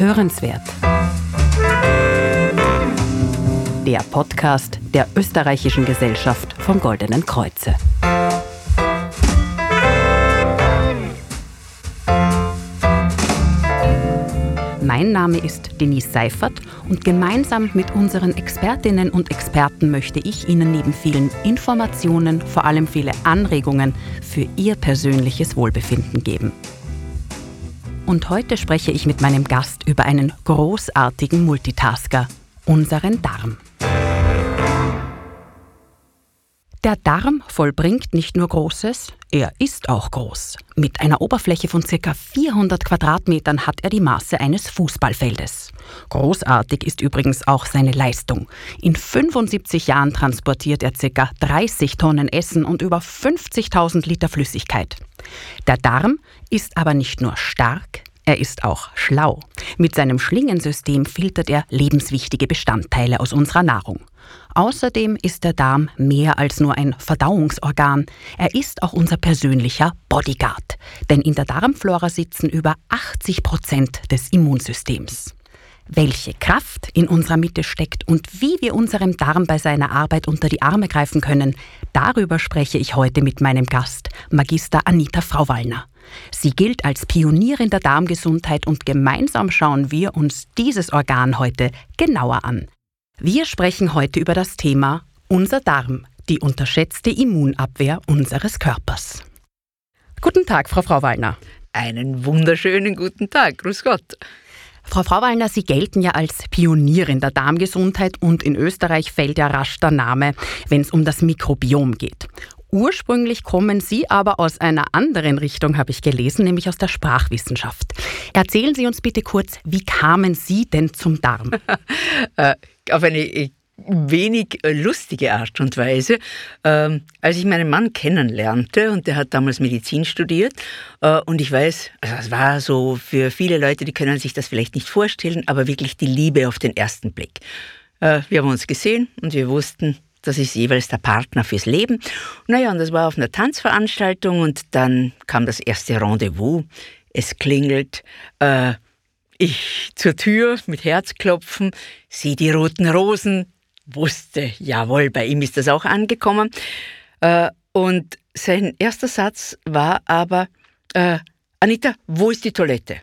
Hörenswert. Der Podcast der Österreichischen Gesellschaft vom Goldenen Kreuze. Mein Name ist Denise Seifert und gemeinsam mit unseren Expertinnen und Experten möchte ich Ihnen neben vielen Informationen vor allem viele Anregungen für Ihr persönliches Wohlbefinden geben. Und heute spreche ich mit meinem Gast über einen großartigen Multitasker, unseren Darm. Der Darm vollbringt nicht nur Großes, er ist auch groß. Mit einer Oberfläche von ca. 400 Quadratmetern hat er die Maße eines Fußballfeldes. Großartig ist übrigens auch seine Leistung. In 75 Jahren transportiert er ca. 30 Tonnen Essen und über 50.000 Liter Flüssigkeit. Der Darm ist aber nicht nur stark, er ist auch schlau. Mit seinem Schlingensystem filtert er lebenswichtige Bestandteile aus unserer Nahrung. Außerdem ist der Darm mehr als nur ein Verdauungsorgan. Er ist auch unser persönlicher Bodyguard. Denn in der Darmflora sitzen über 80 Prozent des Immunsystems. Welche Kraft in unserer Mitte steckt und wie wir unserem Darm bei seiner Arbeit unter die Arme greifen können, darüber spreche ich heute mit meinem Gast, Magister Anita Frauwallner. Sie gilt als Pionierin der Darmgesundheit und gemeinsam schauen wir uns dieses Organ heute genauer an. Wir sprechen heute über das Thema Unser Darm, die unterschätzte Immunabwehr unseres Körpers. Guten Tag, Frau Frau Wallner. Einen wunderschönen guten Tag, grüß Gott. Frau Frau Wallner, Sie gelten ja als Pionierin der Darmgesundheit und in Österreich fällt ja rasch der Name, wenn es um das Mikrobiom geht. Ursprünglich kommen Sie aber aus einer anderen Richtung, habe ich gelesen, nämlich aus der Sprachwissenschaft. Erzählen Sie uns bitte kurz, wie kamen Sie denn zum Darm? Äh, auf eine äh, wenig lustige Art und Weise. Ähm, als ich meinen Mann kennenlernte, und der hat damals Medizin studiert, äh, und ich weiß, also es war so für viele Leute, die können sich das vielleicht nicht vorstellen, aber wirklich die Liebe auf den ersten Blick. wir haben uns gesehen und wir wussten, das ist jeweils der Partner fürs Leben. Naja, und das war auf einer Tanzveranstaltung und dann kam das erste Rendezvous. Es klingelt, äh, ich zur Tür mit Herzklopfen, sieh die roten Rosen, wusste, jawohl, bei ihm ist das auch angekommen. Äh, und sein erster Satz war aber, äh, Anita, wo ist die Toilette?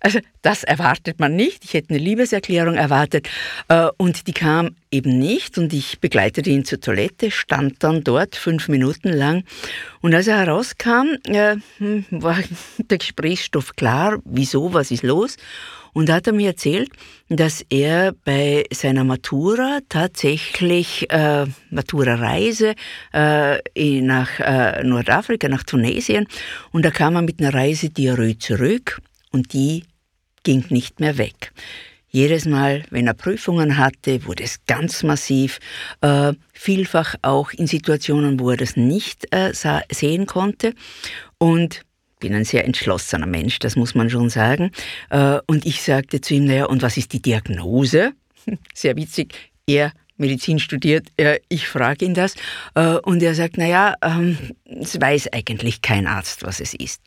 Also das erwartet man nicht. Ich hätte eine Liebeserklärung erwartet. Äh, und die kam eben nicht und ich begleitete ihn zur Toilette, stand dann dort fünf Minuten lang. Und als er herauskam, äh, hm, war der Gesprächsstoff klar, wieso, was ist los und da hat er mir erzählt, dass er bei seiner Matura tatsächlich äh, Matura-Reise äh, nach äh, Nordafrika, nach Tunesien, und da kam er mit einer Reisediarrhoe zurück und die ging nicht mehr weg. Jedes Mal, wenn er Prüfungen hatte, wurde es ganz massiv, äh, vielfach auch in Situationen, wo er das nicht äh, sehen konnte. Und bin ein sehr entschlossener Mensch, das muss man schon sagen. Äh, und ich sagte zu ihm, naja, und was ist die Diagnose? Sehr witzig, er Medizin studiert, ich frage ihn das äh, und er sagt, naja, ähm, es weiß eigentlich kein Arzt, was es ist.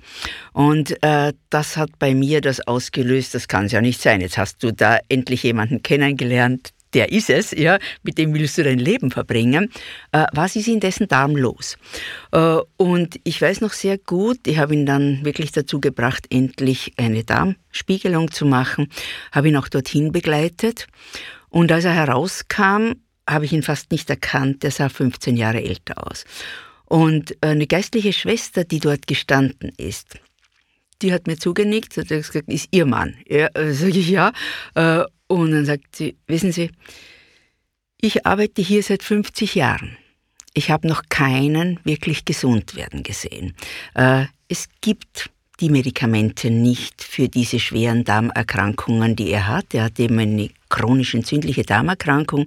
Und äh, das hat bei mir das ausgelöst, das kann es ja nicht sein. Jetzt hast du da endlich jemanden kennengelernt, der ist es, ja, mit dem willst du dein Leben verbringen. Äh, was ist in dessen Darm los? Äh, und ich weiß noch sehr gut, ich habe ihn dann wirklich dazu gebracht, endlich eine Darmspiegelung zu machen, habe ihn auch dorthin begleitet. Und als er herauskam, habe ich ihn fast nicht erkannt, er sah 15 Jahre älter aus. Und eine geistliche Schwester, die dort gestanden ist, die hat mir zugenickt, hat gesagt, ist Ihr Mann? Ja, äh, sage ich ja. Und dann sagt sie, wissen Sie, ich arbeite hier seit 50 Jahren. Ich habe noch keinen wirklich gesund werden gesehen. Äh, es gibt die Medikamente nicht für diese schweren Darmerkrankungen, die er hat. Er hat eben eine chronisch entzündliche Darmerkrankung.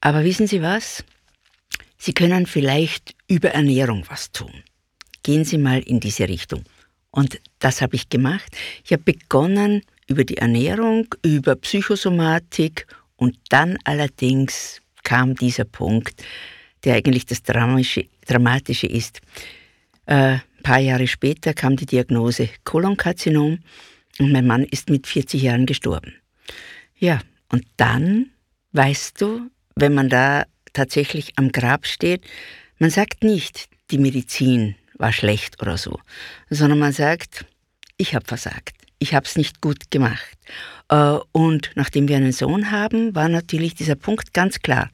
Aber wissen Sie was? Sie können vielleicht über Ernährung was tun. Gehen Sie mal in diese Richtung. Und das habe ich gemacht. Ich habe begonnen über die Ernährung, über Psychosomatik und dann allerdings kam dieser Punkt, der eigentlich das Dramatische, Dramatische ist. Äh, ein paar Jahre später kam die Diagnose Kolonkarzinom und mein Mann ist mit 40 Jahren gestorben. Ja, und dann weißt du, wenn man da tatsächlich am Grab steht, man sagt nicht, die Medizin war schlecht oder so, sondern man sagt, ich habe versagt, ich habe es nicht gut gemacht. Äh, und nachdem wir einen Sohn haben, war natürlich dieser Punkt ganz klar.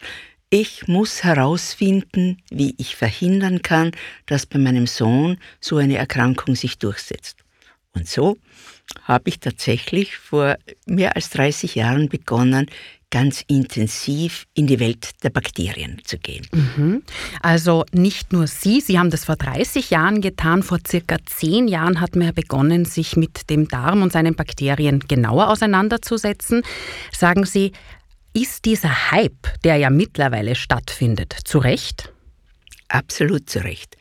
Ich muss herausfinden, wie ich verhindern kann, dass bei meinem Sohn so eine Erkrankung sich durchsetzt. Und so habe ich tatsächlich vor mehr als 30 Jahren begonnen, ganz intensiv in die Welt der Bakterien zu gehen. Mhm. Also nicht nur Sie, Sie haben das vor 30 Jahren getan, vor circa 10 Jahren hat man begonnen, sich mit dem Darm und seinen Bakterien genauer auseinanderzusetzen. Sagen Sie, ist dieser Hype, der ja mittlerweile stattfindet, zu Recht? Absolut zu Recht.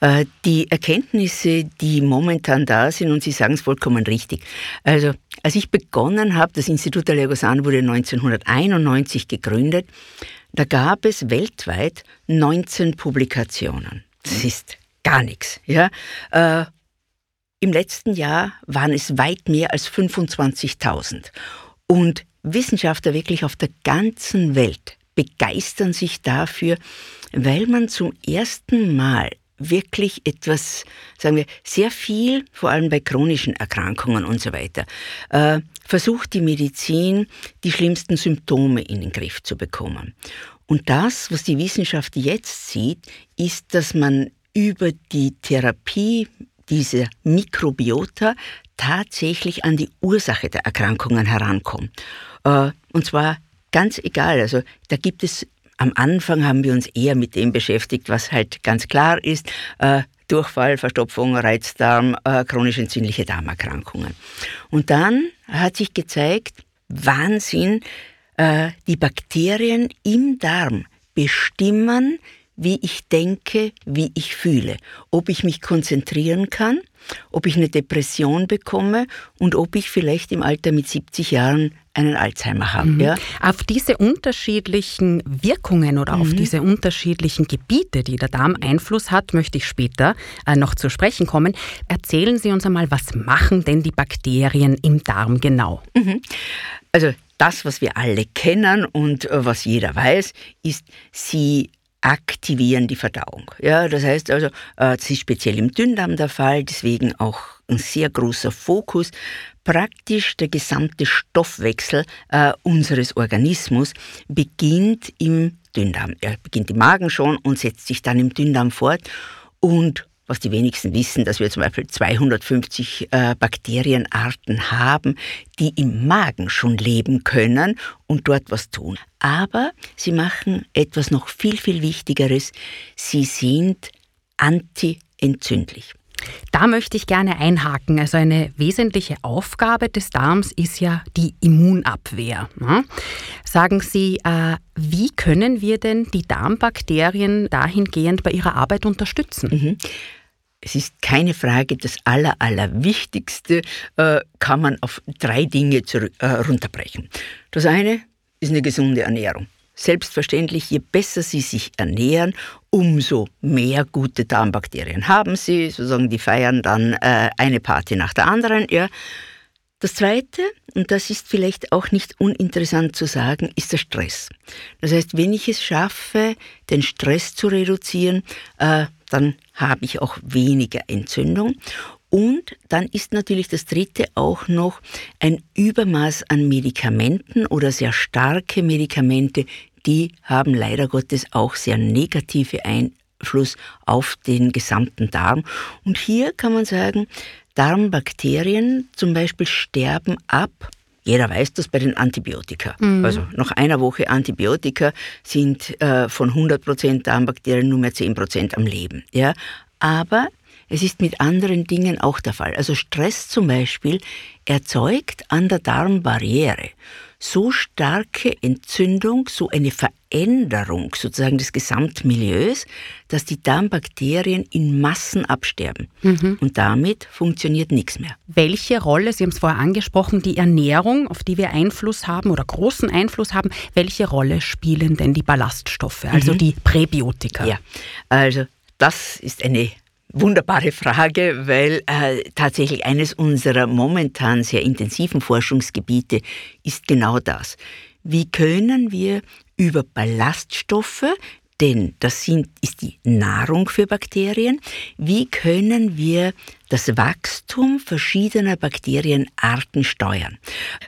Äh, die Erkenntnisse, die momentan da sind, und Sie sagen es vollkommen richtig. Also, als ich begonnen habe, das Institut Allergosan wurde 1991 gegründet, da gab es weltweit 19 Publikationen. Das ist gar nichts. Ja? Äh, Im letzten Jahr waren es weit mehr als 25.000. Und Wissenschaftler wirklich auf der ganzen Welt begeistern sich dafür, weil man zum ersten Mal wirklich etwas, sagen wir, sehr viel, vor allem bei chronischen Erkrankungen und so weiter, äh, versucht die Medizin, die schlimmsten Symptome in den Griff zu bekommen. Und das, was die Wissenschaft jetzt sieht, ist, dass man über die Therapie dieser Mikrobiota tatsächlich an die Ursache der Erkrankungen herankommt. Äh, und zwar ganz egal. Also da gibt es am Anfang haben wir uns eher mit dem beschäftigt, was halt ganz klar ist. Äh, Durchfall, Verstopfung, Reizdarm, äh, chronisch entzündliche Darmerkrankungen. Und dann hat sich gezeigt, Wahnsinn, äh, die Bakterien im Darm bestimmen, wie ich denke, wie ich fühle, ob ich mich konzentrieren kann, ob ich eine Depression bekomme und ob ich vielleicht im Alter mit 70 Jahren einen Alzheimer habe. Mhm. Ja. Auf diese unterschiedlichen Wirkungen oder mhm. auf diese unterschiedlichen Gebiete, die der Darm Einfluss hat, möchte ich später äh, noch zu sprechen kommen. Erzählen Sie uns einmal, was machen denn die Bakterien im Darm genau? Mhm. Also das, was wir alle kennen und äh, was jeder weiß, ist, sie aktivieren die Verdauung. Ja, das heißt also, äh, das ist speziell im Dünndarm der Fall, deswegen auch ein sehr großer Fokus. Praktisch der gesamte Stoffwechsel äh, unseres Organismus beginnt im Dünndarm. Er beginnt im Magen schon und setzt sich dann im Dünndarm fort. Und was die wenigsten wissen, dass wir zum Beispiel 250 äh, Bakterienarten haben, die im Magen schon leben können und dort was tun. Aber sie machen etwas noch viel, viel Wichtigeres. Sie sind antientzündlich. Da möchte ich gerne einhaken. Also eine wesentliche Aufgabe des Darms ist ja die Immunabwehr. Ne? Sagen Sie, äh, wie können wir denn die Darmbakterien dahingehend bei ihrer Arbeit unterstützen? Mhm. Es ist keine Frage, das Aller, Allerwichtigste äh, kann man auf drei Dinge äh, runterbrechen. Das eine ist eine gesunde Ernährung. Selbstverständlich, je besser Sie sich ernähren, umso mehr gute Darmbakterien haben Sie. Sozusagen, die feiern dann äh, eine Party nach der anderen. Ja. Das Zweite, und das ist vielleicht auch nicht uninteressant zu sagen, ist der Stress. Das heißt, wenn ich es schaffe, den Stress zu reduzieren, äh, dann habe ich auch weniger Entzündung. Und dann ist natürlich das Dritte auch noch ein Übermaß an Medikamenten oder sehr starke Medikamente, die haben leider Gottes auch sehr negative Einfluss auf den gesamten Darm. Und hier kann man sagen, Darmbakterien zum Beispiel sterben ab jeder weiß das bei den Antibiotika. Mhm. Also nach einer Woche Antibiotika sind äh, von 100% Darmbakterien nur mehr 10% am Leben. Ja? Aber es ist mit anderen Dingen auch der Fall. Also Stress zum Beispiel erzeugt an der Darmbarriere so starke Entzündung, so eine Veränderung sozusagen des Gesamtmilieus, dass die Darmbakterien in Massen absterben. Mhm. Und damit funktioniert nichts mehr. Welche Rolle, Sie haben es vorher angesprochen, die Ernährung, auf die wir Einfluss haben oder großen Einfluss haben, welche Rolle spielen denn die Ballaststoffe, also mhm. die Präbiotika? Ja, also das ist eine wunderbare Frage, weil äh, tatsächlich eines unserer momentan sehr intensiven Forschungsgebiete ist genau das. Wie können wir über Ballaststoffe, denn das sind, ist die Nahrung für Bakterien. Wie können wir das Wachstum verschiedener Bakterienarten steuern?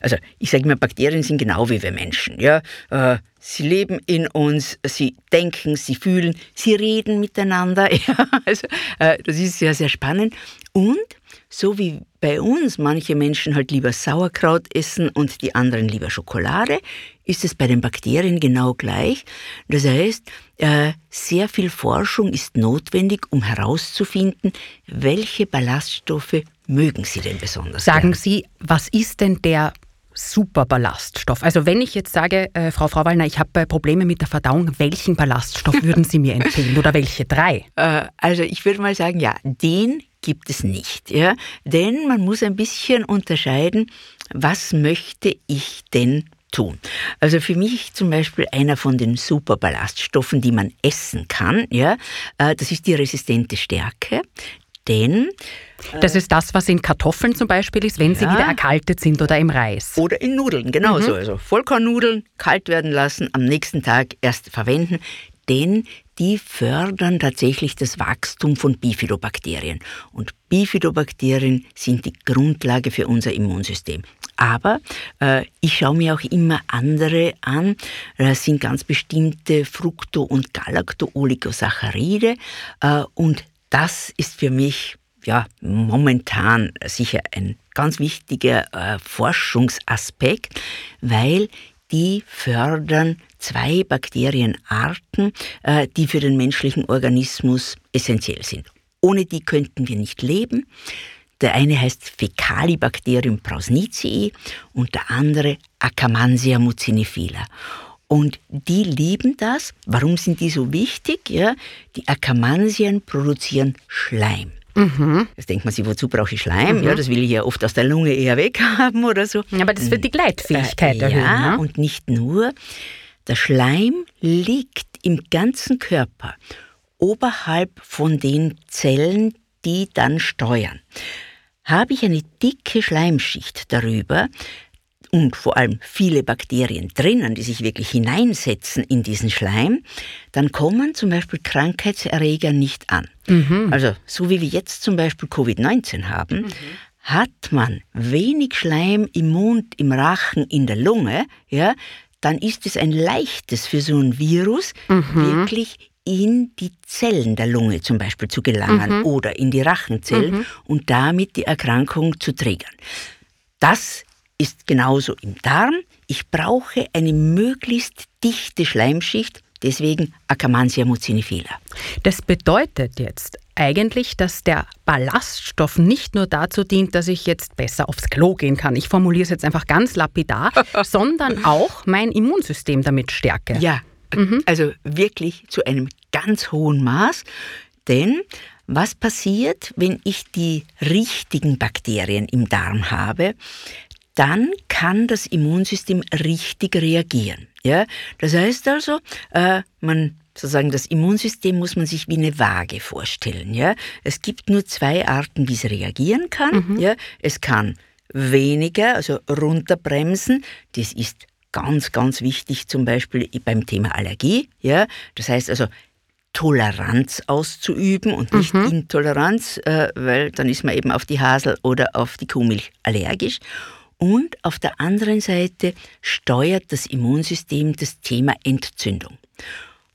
Also ich sage immer, Bakterien sind genau wie wir Menschen. Ja? Äh, sie leben in uns, sie denken, sie fühlen, sie reden miteinander. Ja? Also äh, das ist sehr, sehr spannend. Und so wie bei uns manche Menschen halt lieber Sauerkraut essen und die anderen lieber Schokolade, ist es bei den Bakterien genau gleich. Das heißt, äh, sehr viel Forschung ist notwendig, um herauszufinden, welche Ballaststoffe mögen Sie denn besonders? Sagen gern. Sie, was ist denn der super Ballaststoff. Also wenn ich jetzt sage, äh, Frau Frauwallner, ich habe äh, Probleme mit der Verdauung, welchen Ballaststoff würden Sie mir empfehlen oder welche drei? Äh, also ich würde mal sagen, ja, den gibt es nicht. Ja? Denn man muss ein bisschen unterscheiden, was möchte ich denn tun. Also für mich zum Beispiel einer von den Superballaststoffen, die man essen kann, ja, äh, das ist die resistente Stärke. Denn das ist das, was in Kartoffeln zum Beispiel ist, wenn ja. sie wieder erkaltet sind oder im Reis. Oder in Nudeln, genauso. Mhm. Also Vollkornnudeln kalt werden lassen, am nächsten Tag erst verwenden denn die fördern tatsächlich das Wachstum von Bifidobakterien. Und Bifidobakterien sind die Grundlage für unser Immunsystem. Aber äh, ich schaue mir auch immer andere an. Das sind ganz bestimmte Fructo- und Galacto-Oligosaccharide. Äh, und das ist für mich ja, momentan sicher ein ganz wichtiger äh, Forschungsaspekt, weil die fördern zwei Bakterienarten, äh, die für den menschlichen Organismus essentiell sind. Ohne die könnten wir nicht leben. Der eine heißt Fecalibacterium prausnitzii und der andere Akkermansia mucinifila. Und die lieben das. Warum sind die so wichtig? Ja, die Akkermansien produzieren Schleim. Mhm. Jetzt denkt man sich, wozu brauche ich Schleim? Mhm. Ja, das will ich ja oft aus der Lunge eher weghaben oder so. Aber das wird die Gleitfähigkeit äh, erhöhen. Ja, ne? und nicht nur. Der Schleim liegt im ganzen Körper oberhalb von den Zellen, die dann steuern. Habe ich eine dicke Schleimschicht darüber, und vor allem viele Bakterien drinnen, die sich wirklich hineinsetzen in diesen Schleim, dann kommen zum Beispiel Krankheitserreger nicht an. Mhm. Also so wie wir jetzt zum Beispiel Covid-19 haben, mhm. hat man wenig Schleim im Mund, im Rachen, in der Lunge, ja, dann ist es ein leichtes für so ein Virus, mhm. wirklich in die Zellen der Lunge zum Beispiel zu gelangen mhm. oder in die Rachenzellen mhm. und damit die Erkrankung zu triggern. Das ist genauso im Darm. Ich brauche eine möglichst dichte Schleimschicht, deswegen Akkermansia mucinifila. Das bedeutet jetzt eigentlich, dass der Ballaststoff nicht nur dazu dient, dass ich jetzt besser aufs Klo gehen kann. Ich formuliere es jetzt einfach ganz lapidar, sondern auch mein Immunsystem damit stärke. Ja, mhm. also wirklich zu einem ganz hohen Maß, denn was passiert, wenn ich die richtigen Bakterien im Darm habe? Dann kann das Immunsystem richtig reagieren. Ja? Das heißt also, äh, man sozusagen das Immunsystem muss man sich wie eine Waage vorstellen. Ja? Es gibt nur zwei Arten, wie es reagieren kann. Mhm. Ja? Es kann weniger, also runterbremsen. Das ist ganz, ganz wichtig, zum Beispiel beim Thema Allergie. Ja? Das heißt also, Toleranz auszuüben und nicht mhm. Intoleranz, äh, weil dann ist man eben auf die Hasel oder auf die Kuhmilch allergisch. Und auf der anderen Seite steuert das Immunsystem das Thema Entzündung.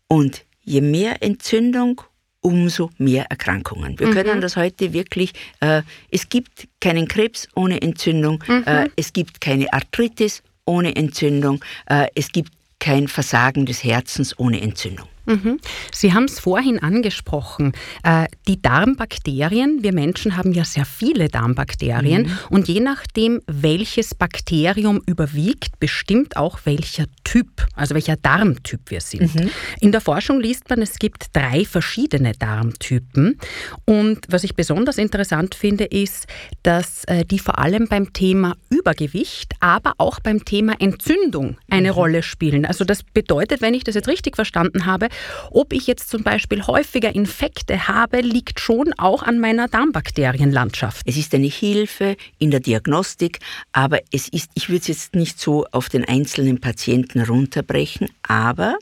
Und je mehr Entzündung, umso mehr Erkrankungen. Wir mhm. können das heute wirklich, äh, es gibt keinen Krebs ohne Entzündung, mhm. äh, es gibt keine Arthritis ohne Entzündung, äh, es gibt kein Versagen des Herzens ohne Entzündung. Mhm. Sie haben es vorhin angesprochen. Äh, die Darmbakterien, wir Menschen haben ja sehr viele Darmbakterien mhm. und je nachdem, welches Bakterium überwiegt, bestimmt auch welcher Typ, also welcher Darmtyp wir sind. Mhm. In der Forschung liest man, es gibt drei verschiedene Darmtypen und was ich besonders interessant finde, ist, dass äh, die vor allem beim Thema Übergewicht, aber auch beim Thema Entzündung eine mhm. Rolle spielen. Also das bedeutet, wenn ich das jetzt richtig verstanden habe, ob ich jetzt zum Beispiel häufiger Infekte habe, liegt schon auch an meiner Darmbakterienlandschaft. Es ist eine Hilfe in der Diagnostik, aber es ist, ich würde es jetzt nicht so auf den einzelnen Patienten runterbrechen, aber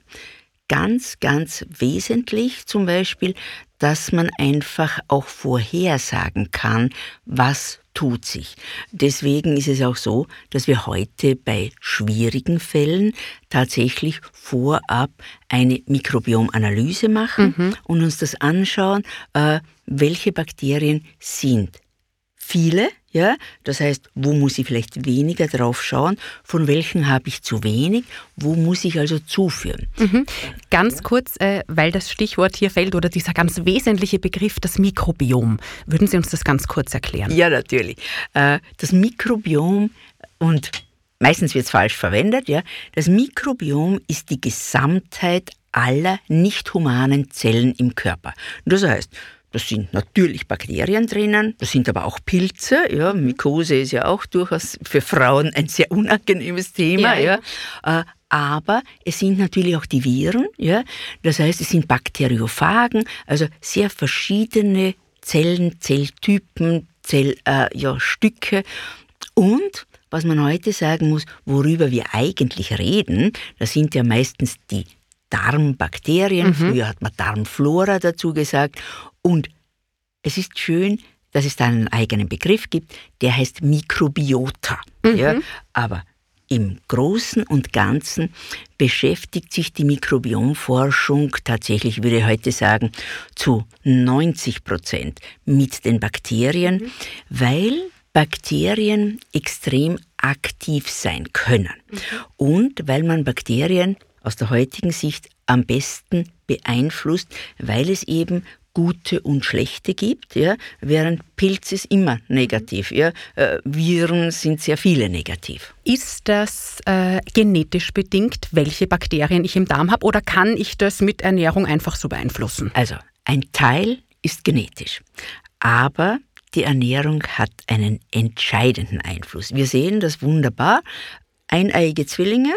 ganz, ganz wesentlich zum Beispiel, dass man einfach auch vorhersagen kann, was tut sich. Deswegen ist es auch so, dass wir heute bei schwierigen Fällen tatsächlich vorab eine Mikrobiomanalyse machen mhm. und uns das anschauen, äh, welche Bakterien sind viele, ja, das heißt, wo muss ich vielleicht weniger drauf schauen, von welchen habe ich zu wenig, wo muss ich also zuführen. Mhm. Ganz kurz, äh, weil das Stichwort hier fällt oder dieser ganz wesentliche Begriff, das Mikrobiom. Würden Sie uns das ganz kurz erklären? Ja, natürlich. Äh, das Mikrobiom und meistens wird es falsch verwendet, ja, das Mikrobiom ist die Gesamtheit aller nicht humanen Zellen im Körper. Das heißt, da sind natürlich Bakterien drinnen, da sind aber auch Pilze. Ja, Mykose ist ja auch durchaus für Frauen ein sehr unangenehmes Thema. Ja, ja. Äh, aber es sind natürlich auch die Viren. Ja. Das heißt, es sind Bakteriophagen, also sehr verschiedene Zellen, Zelltypen, Zellstücke. Äh, ja, Und was man heute sagen muss, worüber wir eigentlich reden, das sind ja meistens die Darmbakterien. Mhm. Früher hat man Darmflora dazu gesagt. Und es ist schön, dass es da einen eigenen Begriff gibt, der heißt Mikrobiota. Mhm. Ja, aber im Großen und Ganzen beschäftigt sich die Mikrobiomforschung tatsächlich, würde ich heute sagen, zu 90 Prozent mit den Bakterien, mhm. weil Bakterien extrem aktiv sein können. Mhm. Und weil man Bakterien aus der heutigen Sicht am besten beeinflusst, weil es eben gute und schlechte gibt, ja, während Pilz ist immer negativ. Ja. Äh, Viren sind sehr viele negativ. Ist das äh, genetisch bedingt, welche Bakterien ich im Darm habe, oder kann ich das mit Ernährung einfach so beeinflussen? Also, ein Teil ist genetisch, aber die Ernährung hat einen entscheidenden Einfluss. Wir sehen das wunderbar. Eineiige Zwillinge,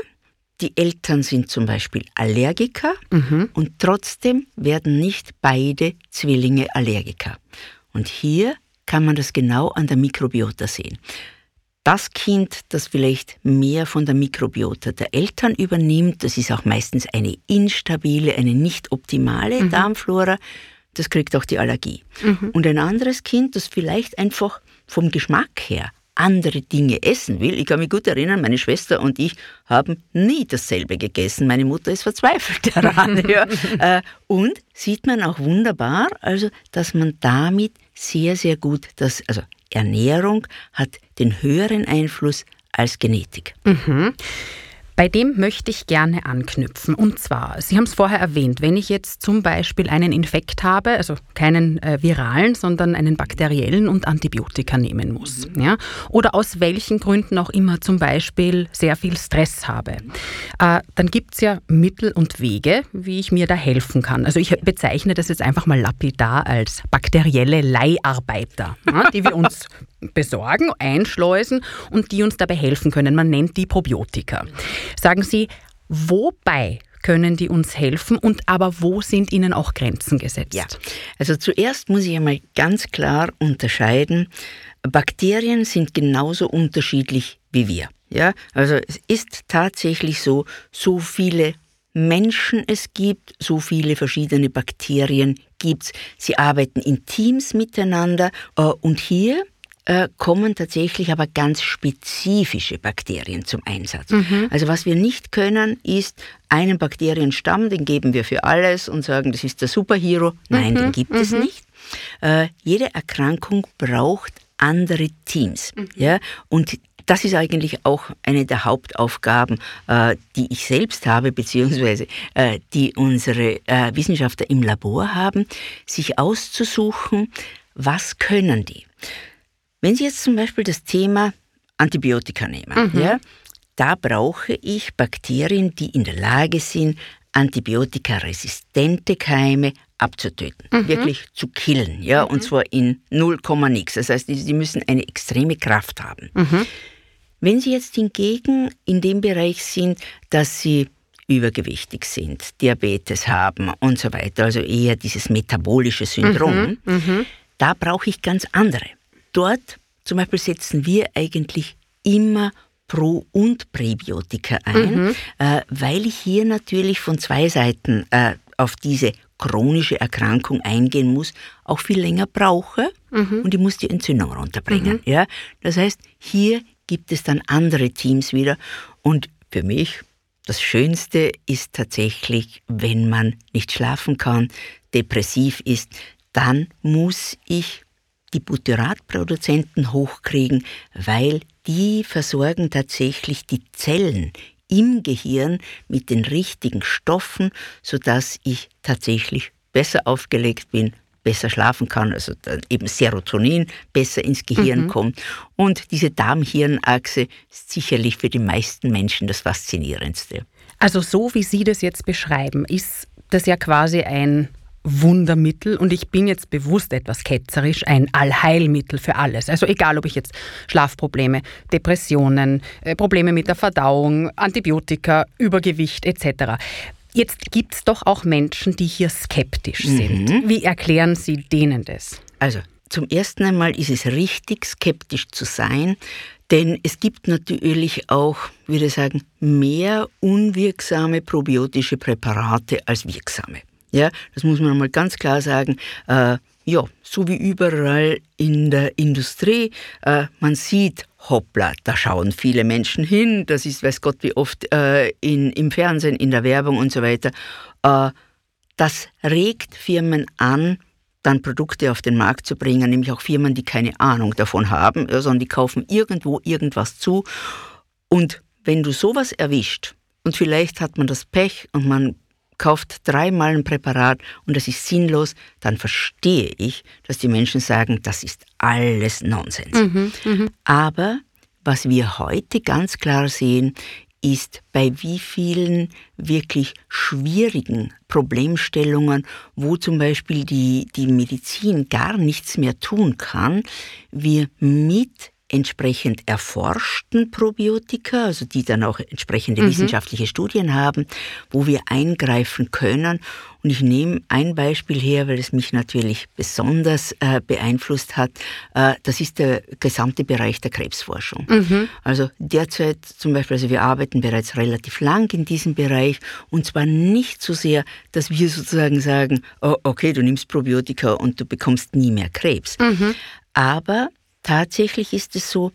die Eltern sind zum Beispiel Allergiker mhm. und trotzdem werden nicht beide Zwillinge Allergiker. Und hier kann man das genau an der Mikrobiota sehen. Das Kind, das vielleicht mehr von der Mikrobiota der Eltern übernimmt, das ist auch meistens eine instabile, eine nicht optimale mhm. Darmflora, das kriegt auch die Allergie. Mhm. Und ein anderes Kind, das vielleicht einfach vom Geschmack her andere Dinge essen will. Ich kann mich gut erinnern, meine Schwester und ich haben nie dasselbe gegessen. Meine Mutter ist verzweifelt daran. ja. Äh, und sieht man auch wunderbar, also, dass man damit sehr, sehr gut, das, also Ernährung hat den höheren Einfluss als Genetik. Mhm. Bei dem möchte ich gerne anknüpfen. Und zwar, Sie haben es vorher erwähnt, wenn ich jetzt zum Beispiel einen Infekt habe, also keinen äh, viralen, sondern einen bakteriellen und Antibiotika nehmen muss, mhm. ja, oder aus welchen Gründen auch immer zum Beispiel sehr viel Stress habe, äh, dann gibt es ja Mittel und Wege, wie ich mir da helfen kann. Also ich bezeichne das jetzt einfach mal lapidar als bakterielle Leiharbeiter, ja, die wir uns besorgen, einschleusen und die uns dabei helfen können. Man nennt die Probiotika. Sagen Sie, wobei können die uns helfen und aber wo sind ihnen auch Grenzen gesetzt? Ja, also zuerst muss ich einmal ganz klar unterscheiden, Bakterien sind genauso unterschiedlich wie wir. Ja, also es ist tatsächlich so, so viele Menschen es gibt, so viele verschiedene Bakterien gibt es. Sie arbeiten in Teams miteinander äh, und hier äh, kommen tatsächlich aber ganz spezifische Bakterien zum Einsatz. Mhm. Also was wir nicht können, ist einen Bakterienstamm, den geben wir für alles und sagen, das ist der Superhero. Nein, mhm. den gibt mhm. es nicht. Äh, jede Erkrankung braucht andere Teams. Mhm. Ja? Und das ist eigentlich auch eine der Hauptaufgaben, äh, die ich selbst habe, beziehungsweise äh, die unsere Wissenschaftler im Labor haben, sich auszusuchen, was können die. Wenn Sie jetzt zum Beispiel das Thema Antibiotika nehmen, mhm. ja, da brauche ich Bakterien, die in der Lage sind, antibiotikaresistente Keime abzutöten, mhm. wirklich zu killen, ja, mhm. und zwar in 0, nix. Das heißt, die, müssen eine extreme Kraft haben. Mhm. Wenn Sie jetzt hingegen in dem Bereich sind, dass Sie übergewichtig sind, Diabetes haben und so weiter, also eher dieses metabolische Syndrom, mhm, mhm. da brauche ich ganz andere. Dort zum Beispiel setzen wir eigentlich immer Pro- und Präbiotika ein, mhm. äh, weil ich hier natürlich von zwei Seiten äh, auf diese chronische Erkrankung eingehen muss, auch viel länger brauche mhm. und ich muss die Entzündung runterbringen. Mhm. Ja? Das heißt, hier gibt es dann andere Teams wieder und für mich das Schönste ist tatsächlich, wenn man nicht schlafen kann, depressiv ist, dann muss ich die Butyratproduzenten hochkriegen, weil die versorgen tatsächlich die Zellen im Gehirn mit den richtigen Stoffen, sodass ich tatsächlich besser aufgelegt bin, besser schlafen kann, also eben Serotonin besser ins Gehirn mhm. kommt. Und diese Darm-Hirn-Achse ist sicherlich für die meisten Menschen das Faszinierendste. Also so wie Sie das jetzt beschreiben, ist das ja quasi ein Wundermittel und ich bin jetzt bewusst etwas ketzerisch, ein Allheilmittel für alles. Also egal, ob ich jetzt Schlafprobleme, Depressionen, äh, Probleme mit der Verdauung, Antibiotika, Übergewicht etc. Jetzt gibt es doch auch Menschen, die hier skeptisch mhm. sind. Wie erklären Sie denen das? Also zum ersten einmal ist es richtig, skeptisch zu sein, denn es gibt natürlich auch, würde ich sagen, mehr unwirksame probiotische Präparate als wirksame. Ja, das muss man einmal ganz klar sagen. Äh, ja, so wie überall in der Industrie, äh, man sieht, hoppla, da schauen viele Menschen hin, das ist, weiß Gott, wie oft äh, in, im Fernsehen, in der Werbung und so weiter. Äh, das regt Firmen an, dann Produkte auf den Markt zu bringen, nämlich auch Firmen, die keine Ahnung davon haben, sondern die kaufen irgendwo irgendwas zu. Und wenn du sowas erwischt, und vielleicht hat man das Pech und man kauft dreimal ein Präparat und das ist sinnlos, dann verstehe ich, dass die Menschen sagen, das ist alles Nonsens. Mhm, mh. Aber was wir heute ganz klar sehen, ist, bei wie vielen wirklich schwierigen Problemstellungen, wo zum Beispiel die, die Medizin gar nichts mehr tun kann, wir mit entsprechend erforschten Probiotika, also die dann auch entsprechende mhm. wissenschaftliche Studien haben, wo wir eingreifen können. Und ich nehme ein Beispiel her, weil es mich natürlich besonders äh, beeinflusst hat. Äh, das ist der gesamte Bereich der Krebsforschung. Mhm. Also derzeit zum Beispiel, also wir arbeiten bereits relativ lang in diesem Bereich und zwar nicht so sehr, dass wir sozusagen sagen, oh, okay, du nimmst Probiotika und du bekommst nie mehr Krebs. Mhm. Aber Tatsächlich ist es so,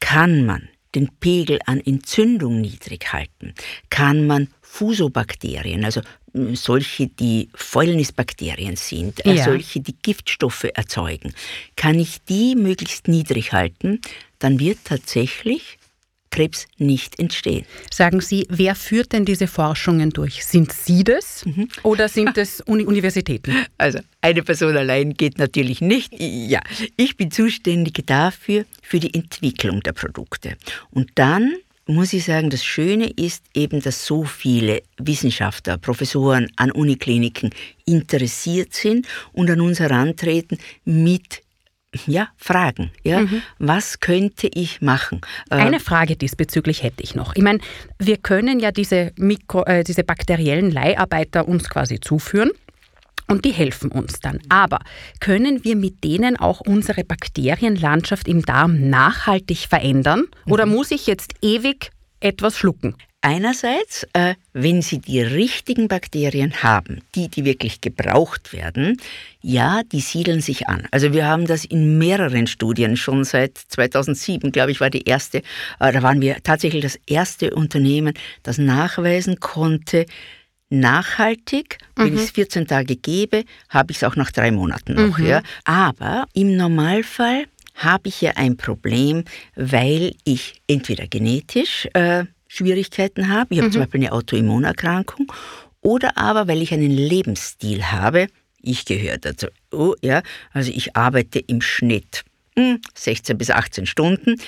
kann man den Pegel an Entzündung niedrig halten, kann man Fusobakterien, also hm, solche, die Fäulnisbakterien sind, äh, ja. solche, die Giftstoffe erzeugen, kann ich die möglichst niedrig halten, dann wird tatsächlich Krebs nicht entstehen. Sagen Sie, wer führt denn diese Forschungen durch? Sind Sie das mhm. oder sind es Uni Universitäten? Also eine Person allein geht natürlich nicht. Ja, ich bin zuständig dafür, für die Entwicklung der Produkte. Und dann muss ich sagen, das Schöne ist eben, dass so viele Wissenschaftler, Professoren an Unikliniken interessiert sind und an uns herantreten mit ja, Fragen. Ja? Mhm. Was könnte ich machen? Äh, Eine Frage diesbezüglich hätte ich noch. Ich meine, wir können ja diese, Mikro, äh, diese bakteriellen Leiharbeiter uns quasi zuführen. Und die helfen uns dann. Aber können wir mit denen auch unsere Bakterienlandschaft im Darm nachhaltig verändern? Oder mhm. muss ich jetzt ewig etwas schlucken? Einerseits, äh, wenn Sie die richtigen Bakterien haben, die, die wirklich gebraucht werden, ja, die siedeln sich an. Also wir haben das in mehreren Studien schon seit 2007, glaube ich, war die erste, äh, da waren wir tatsächlich das erste Unternehmen, das nachweisen konnte, nachhaltig, wenn mhm. ich es 14 Tage gebe, habe ich es auch nach drei Monaten noch. Mhm. Ja. Aber im Normalfall habe ich ja ein Problem, weil ich entweder genetisch äh, Schwierigkeiten habe, ich habe mhm. zum Beispiel eine Autoimmunerkrankung, oder aber weil ich einen Lebensstil habe, ich gehöre dazu, oh, ja, also ich arbeite im Schnitt 16 hm, bis 18 Stunden,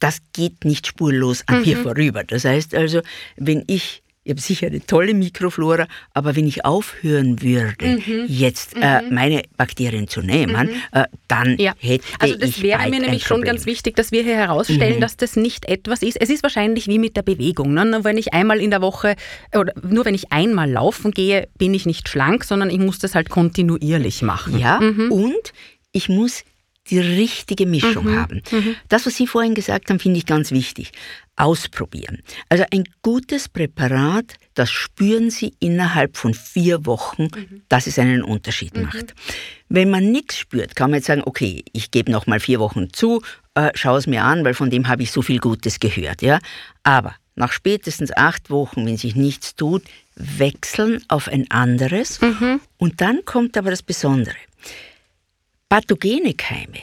das geht nicht spurlos an mhm. mir vorüber. Das heißt also, wenn ich ich habe sicher eine tolle Mikroflora, aber wenn ich aufhören würde, mhm. jetzt äh, mhm. meine Bakterien zu nehmen, mhm. äh, dann ja. hätte ich Also das wäre mir nämlich schon ganz wichtig, dass wir hier herausstellen, mhm. dass das nicht etwas ist. Es ist wahrscheinlich wie mit der Bewegung. Ne? Nur wenn ich einmal in der Woche oder nur wenn ich einmal laufen gehe, bin ich nicht schlank, sondern ich muss das halt kontinuierlich machen. Ja, mhm. und ich muss die richtige Mischung mhm. haben. Mhm. Das, was Sie vorhin gesagt haben, finde ich ganz wichtig. Ausprobieren. Also ein gutes Präparat, das spüren Sie innerhalb von vier Wochen, mhm. dass es einen Unterschied mhm. macht. Wenn man nichts spürt, kann man jetzt sagen, okay, ich gebe noch mal vier Wochen zu, äh, schaue es mir an, weil von dem habe ich so viel Gutes gehört. Ja? Aber nach spätestens acht Wochen, wenn sich nichts tut, wechseln auf ein anderes. Mhm. Und dann kommt aber das Besondere. Pathogene Keime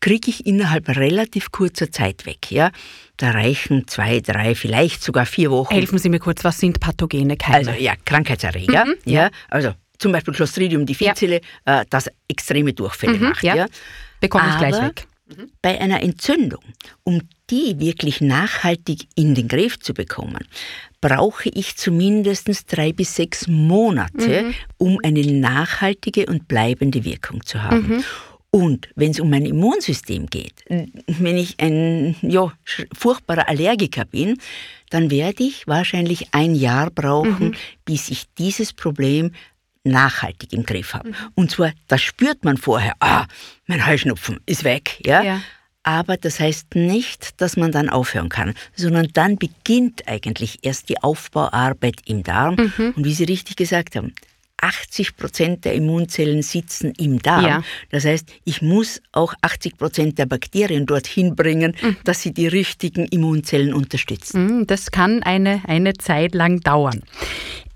kriege ich innerhalb relativ kurzer Zeit weg. Ja? Da reichen zwei, drei, vielleicht sogar vier Wochen. Helfen Sie mir kurz, was sind pathogene Keime? Also ja, Krankheitserreger. Mhm, ja. also zum Beispiel Clostridium difficile, ja. äh, das extreme Durchfälle mhm, macht. Ja. ja. Bekomme ich gleich weg. Bei einer Entzündung, um die wirklich nachhaltig in den Griff zu bekommen, brauche ich zumindest drei bis sechs Monate, mhm. um eine nachhaltige und bleibende Wirkung zu haben. Mhm. Und wenn es um mein Immunsystem geht, wenn ich ein ja, furchtbarer Allergiker bin, dann werde ich wahrscheinlich ein Jahr brauchen, mhm. bis ich dieses Problem nachhaltig im Griff habe. Mhm. Und zwar, das spürt man vorher, ah, mein Heuschnupfen ist weg, ja? ja. Aber das heißt nicht, dass man dann aufhören kann, sondern dann beginnt eigentlich erst die Aufbauarbeit im Darm. Mhm. Und wie Sie richtig gesagt haben, 80 Prozent der Immunzellen sitzen im Darm. Ja. Das heißt, ich muss auch 80 Prozent der Bakterien dorthin bringen, mhm. dass sie die richtigen Immunzellen unterstützen. Mhm, das kann eine, eine Zeit lang dauern.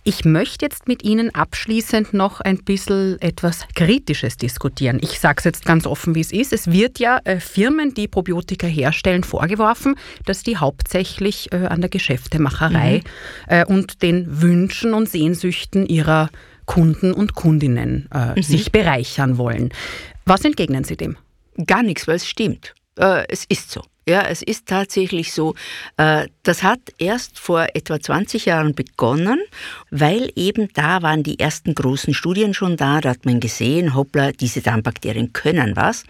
Ich möchte jetzt mit Ihnen abschließend noch ein bisschen etwas Kritisches diskutieren. Ich sage es jetzt ganz offen, wie es ist. Es wird ja äh, Firmen, die Probiotika herstellen, vorgeworfen, dass die hauptsächlich äh, an der Geschäftemacherei mhm. äh, und den Wünschen und Sehnsüchten ihrer Kunden und Kundinnen äh, mhm. sich bereichern wollen. Was entgegnen Sie dem? Gar nichts, weil es stimmt. Äh, es ist so. Ja, es ist tatsächlich so. Äh, das hat erst vor etwa 20 Jahren begonnen, weil eben da waren die ersten großen Studien schon da. Da hat man gesehen, hoppla, diese Darmbakterien können was.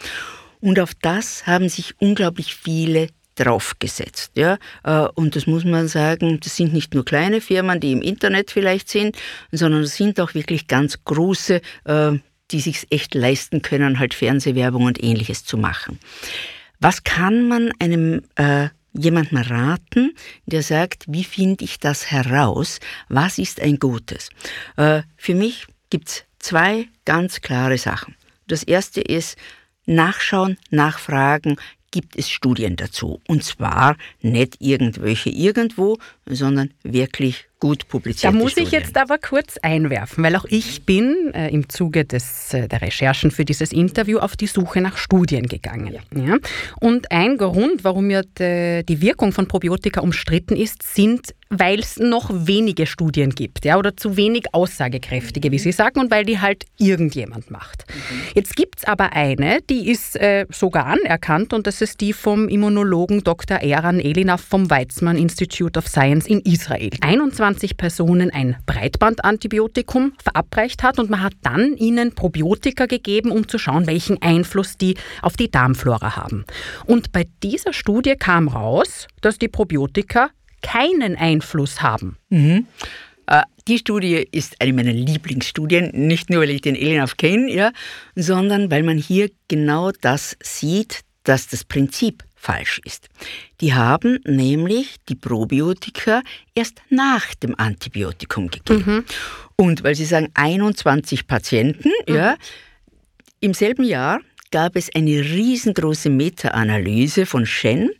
Und auf das haben sich unglaublich viele draufgesetzt. Ja? Äh, und das muss man sagen, das sind nicht nur kleine Firmen, die im Internet vielleicht sind, sondern es sind auch wirklich ganz große, äh, die sich echt leisten können, halt Fernsehwerbung und ähnliches zu machen. Was kann man einem äh, jemandem raten, der sagt, wie finde ich das heraus? Was ist ein Gutes? Äh, für mich gibt es zwei ganz klare Sachen. Das erste ist, nachschauen, nachfragen, gibt es Studien dazu. Und zwar nicht irgendwelche irgendwo, sondern wirklich gut publizierte Da muss Studien. ich jetzt aber kurz einwerfen, weil auch ich bin äh, im Zuge des, äh, der Recherchen für dieses Interview auf die Suche nach Studien gegangen. Ja. ja? Und ein Grund, warum mir de, die Wirkung von Probiotika umstritten ist, sind weil es noch wenige Studien gibt, ja, oder zu wenig aussagekräftige, wie Sie sagen, und weil die halt irgendjemand macht. Mhm. Jetzt gibt es aber eine, die ist äh, sogar anerkannt, und das ist die vom Immunologen Dr. Eran Elinaf vom Weizmann Institute of Science in Israel. 21 Personen ein Breitbandantibiotikum verabreicht hat und man hat dann ihnen Probiotika gegeben, um zu schauen, welchen Einfluss die auf die Darmflora haben. Und bei dieser Studie kam raus, dass die Probiotika keinen Einfluss haben. Mhm. Äh, die Studie ist eine meiner Lieblingsstudien, nicht nur, weil ich den Elinaf kenne, ja, sondern weil man hier genau das sieht, dass das Prinzip falsch ist. Die haben nämlich die Probiotika erst nach dem Antibiotikum gegeben. Mhm. Und weil Sie sagen 21 Patienten, mhm. ja, im selben Jahr gab es eine riesengroße Meta-Analyse von Shen,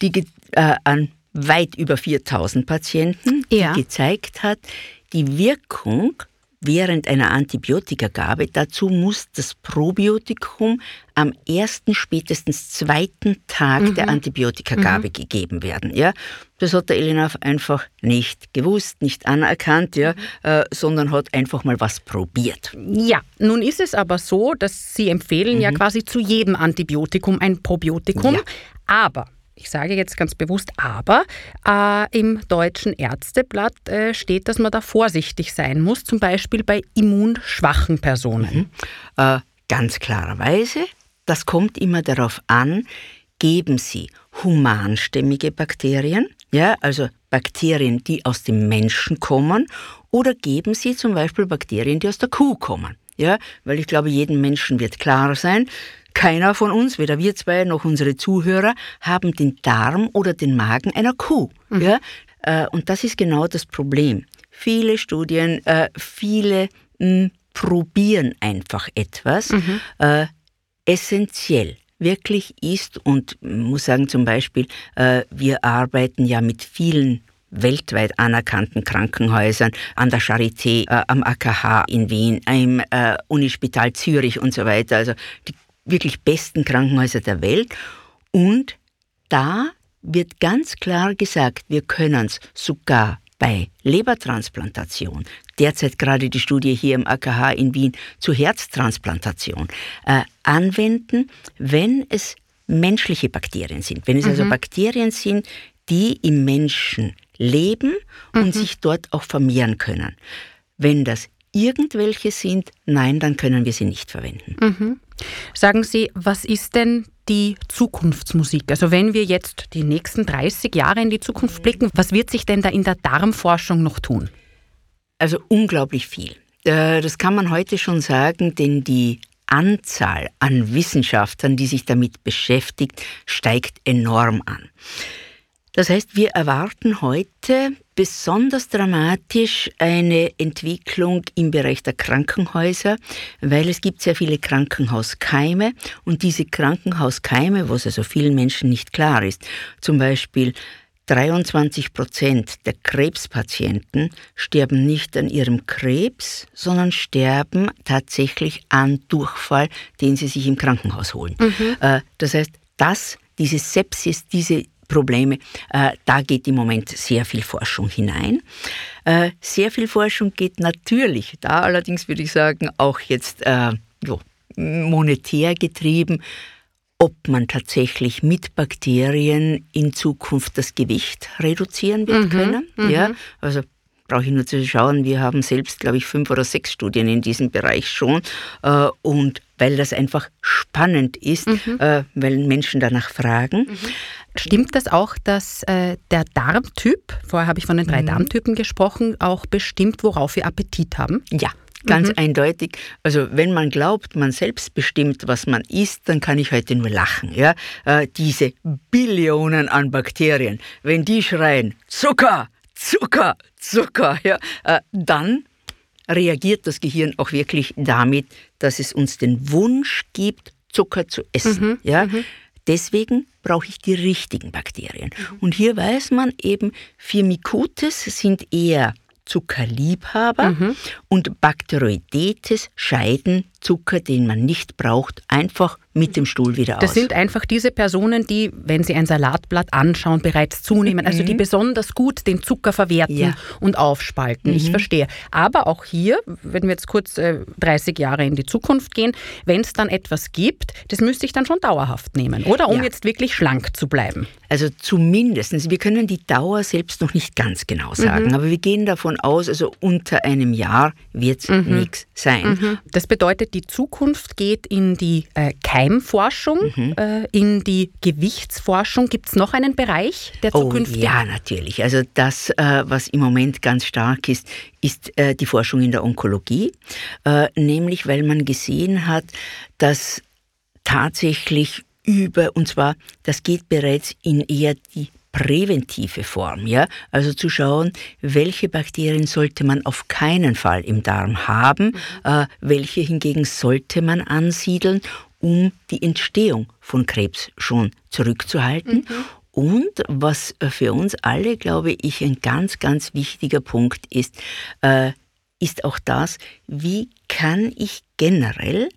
die äh, an weit über 4000 Patienten, ja. die gezeigt hat, die Wirkung während einer Antibiotikagabe, dazu muss das Probiotikum am ersten, spätestens zweiten Tag mhm. der Antibiotikagabe mhm. gegeben werden. Ja? Das hat der Elinaf einfach nicht gewusst, nicht anerkannt, ja, äh, sondern hat einfach mal was probiert. Ja, nun ist es aber so, dass Sie empfehlen mhm. ja quasi zu jedem Antibiotikum ein Probiotikum. Ja. Aber ich sage jetzt ganz bewusst aber, äh, im deutschen Ärzteblatt äh, steht, dass man da vorsichtig sein muss, zum Beispiel bei immunschwachen Personen. Mhm. Äh, ganz klarerweise, das kommt immer darauf an, geben Sie humanstämmige Bakterien, ja, also Bakterien, die aus dem Menschen kommen, oder geben Sie zum Beispiel Bakterien, die aus der Kuh kommen. Ja, weil ich glaube, jedem Menschen wird klar sein, keiner von uns, weder wir zwei noch unsere Zuhörer, haben den Darm oder den Magen einer Kuh. Mhm. Ja? Äh, und das ist genau das Problem. Viele Studien, äh, viele mh, hm, probieren einfach etwas mhm. äh, essentiell wirklich ist und muss sagen zum Beispiel, äh, wir arbeiten ja mit vielen weltweit anerkannten Krankenhäusern, an der Charité, äh, am AKH in Wien, im äh, Unispital Zürich und so weiter. Also die wirklich besten Krankenhäuser der Welt. Und da wird ganz klar gesagt, wir können es sogar bei Lebertransplantation, derzeit gerade die Studie hier im AKH in Wien zur Herztransplantation, äh, anwenden, wenn es menschliche Bakterien sind. Wenn es also mhm. also Bakterien sind, die im Menschen leben und mhm. sich dort auch vermehren können. Wenn das irgendwelche sind, nein, dann können wir sie nicht verwenden. Mhm. Sagen Sie, was ist denn die Zukunftsmusik? Also wenn wir jetzt die nächsten 30 Jahre in die Zukunft blicken, was wird sich denn da in der Darmforschung noch tun? Also unglaublich viel. Äh, das kann man heute schon sagen, denn die Anzahl an Wissenschaftlern, die sich damit beschäftigt, steigt enorm an. Das heißt, wir erwarten heute besonders dramatisch eine Entwicklung im Bereich der Krankenhäuser, weil es gibt sehr viele Krankenhauskeime und diese Krankenhauskeime, was also vielen Menschen nicht klar ist, zum Beispiel 23 Prozent der Krebspatienten sterben nicht an ihrem Krebs, sondern sterben tatsächlich an Durchfall, den sie sich im Krankenhaus holen. Mhm. Äh, das heißt, das, diese Sepsis, diese Probleme. Äh, da geht im Moment sehr viel Forschung hinein. Äh, sehr viel Forschung geht natürlich, da allerdings würde ich sagen, auch jetzt äh, jo, monetär getrieben, ob man tatsächlich mit Bakterien in Zukunft das Gewicht reduzieren wird mhm, können. Mhm. Ja, also brauche ich nur zu schauen, wir haben selbst, glaube ich, fünf oder sechs Studien in diesem Bereich schon. Und weil das einfach spannend ist, mhm. weil Menschen danach fragen. Mhm. Stimmt das auch, dass äh, der Darmtyp, vorher habe ich von den drei mhm. Darmtypen gesprochen, auch bestimmt, worauf wir Appetit haben? Ja. Ganz mhm. eindeutig. Also wenn man glaubt, man selbst bestimmt, was man isst, dann kann ich heute nur lachen. Ja? Äh, diese Billionen an Bakterien, wenn die schreien Zucker, Zucker, Zucker, ja, äh, dann reagiert das Gehirn auch wirklich damit, dass es uns den Wunsch gibt, Zucker zu essen. Mhm, ja? Mhm. Deswegen brauche ich die richtigen Bakterien. Mhm. Und hier weiß man eben, Firmicutes sind eher Zuckerliebhaber mhm. und Bacteroidetes scheiden Zucker, den man nicht braucht, einfach mit dem Stuhl wieder aus. Das sind einfach diese Personen, die, wenn sie ein Salatblatt anschauen, bereits zunehmen. Also die mhm. besonders gut den Zucker verwerten ja. und aufspalten. Mhm. Ich verstehe. Aber auch hier, wenn wir jetzt kurz äh, 30 Jahre in die Zukunft gehen, wenn es dann etwas gibt, das müsste ich dann schon dauerhaft nehmen, oder? Um ja. jetzt wirklich schlank zu bleiben. Also zumindest, wir können die Dauer selbst noch nicht ganz genau sagen, mhm. aber wir gehen davon aus, also unter einem Jahr wird es mhm. nichts sein. Mhm. Das bedeutet, die Zukunft geht in die äh, Keimforschung, mhm. äh, in die Gewichtsforschung. Gibt es noch einen Bereich der Zukunft? Oh, ja, natürlich. Also das, äh, was im Moment ganz stark ist, ist äh, die Forschung in der Onkologie, äh, nämlich weil man gesehen hat, dass tatsächlich über, und zwar, das geht bereits in eher die präventive Form, ja, also zu schauen, welche Bakterien sollte man auf keinen Fall im Darm haben, mhm. äh, welche hingegen sollte man ansiedeln, um die Entstehung von Krebs schon zurückzuhalten. Mhm. Und was für uns alle, glaube ich, ein ganz, ganz wichtiger Punkt ist, äh, ist auch das, wie kann ich generell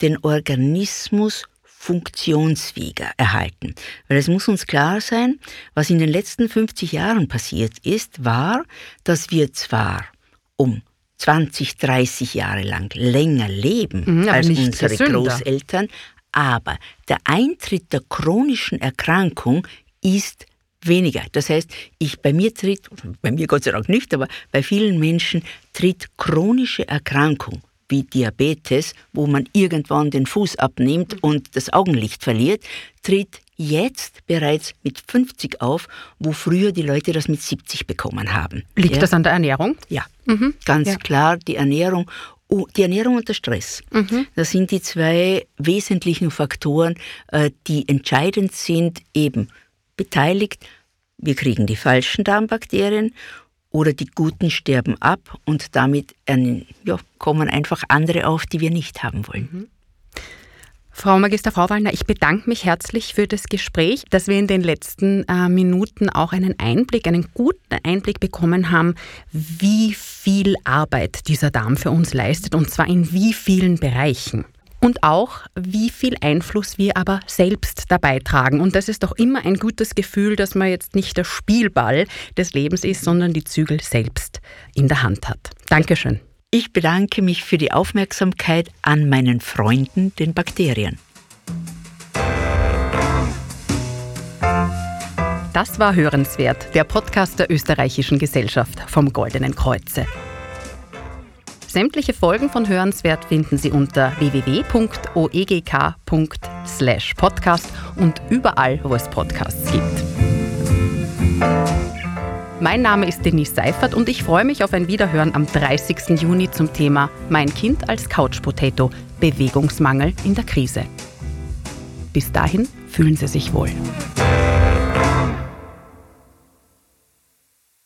den Organismus funktionsfähiger erhalten. Weil es muss uns klar sein, was in den letzten 50 Jahren passiert ist, war, dass wir zwar um 20, 30 Jahre lang länger leben mhm, als unsere Großeltern, aber der Eintritt der chronischen Erkrankung ist weniger. Das heißt, ich, bei mir tritt, bei mir Gott sei Dank nicht, aber bei vielen Menschen tritt chronische Erkrankung wie Diabetes, wo man irgendwann den Fuß abnimmt und das Augenlicht verliert, tritt jetzt bereits mit 50 auf, wo früher die Leute das mit 70 bekommen haben. Liegt ja? das an der Ernährung? Ja, mhm. ganz ja. klar die Ernährung. Die Ernährung und der Stress. Mhm. Das sind die zwei wesentlichen Faktoren, äh, die entscheidend sind, eben beteiligt. Wir kriegen die falschen Darmbakterien oder die Guten sterben ab und damit ja, kommen einfach andere auf, die wir nicht haben wollen. Mhm. Frau Magister Frau Wallner, ich bedanke mich herzlich für das Gespräch, dass wir in den letzten äh, Minuten auch einen Einblick, einen guten Einblick bekommen haben, wie viel Arbeit dieser Darm für uns leistet und zwar in wie vielen Bereichen. Und auch, wie viel Einfluss wir aber selbst dabei tragen. Und das ist doch immer ein gutes Gefühl, dass man jetzt nicht der Spielball des Lebens ist, sondern die Zügel selbst in der Hand hat. Dankeschön. Ich bedanke mich für die Aufmerksamkeit an meinen Freunden, den Bakterien. Das war Hörenswert, der Podcast der Österreichischen Gesellschaft vom Goldenen Kreuze. Sämtliche Folgen von Hörenswert finden Sie unter www.oegk.podcast und überall, wo es Podcasts gibt. Mein Name ist Denise Seifert und ich freue mich auf ein Wiederhören am 30. Juni zum Thema Mein Kind als Couch Potato Bewegungsmangel in der Krise. Bis dahin fühlen Sie sich wohl.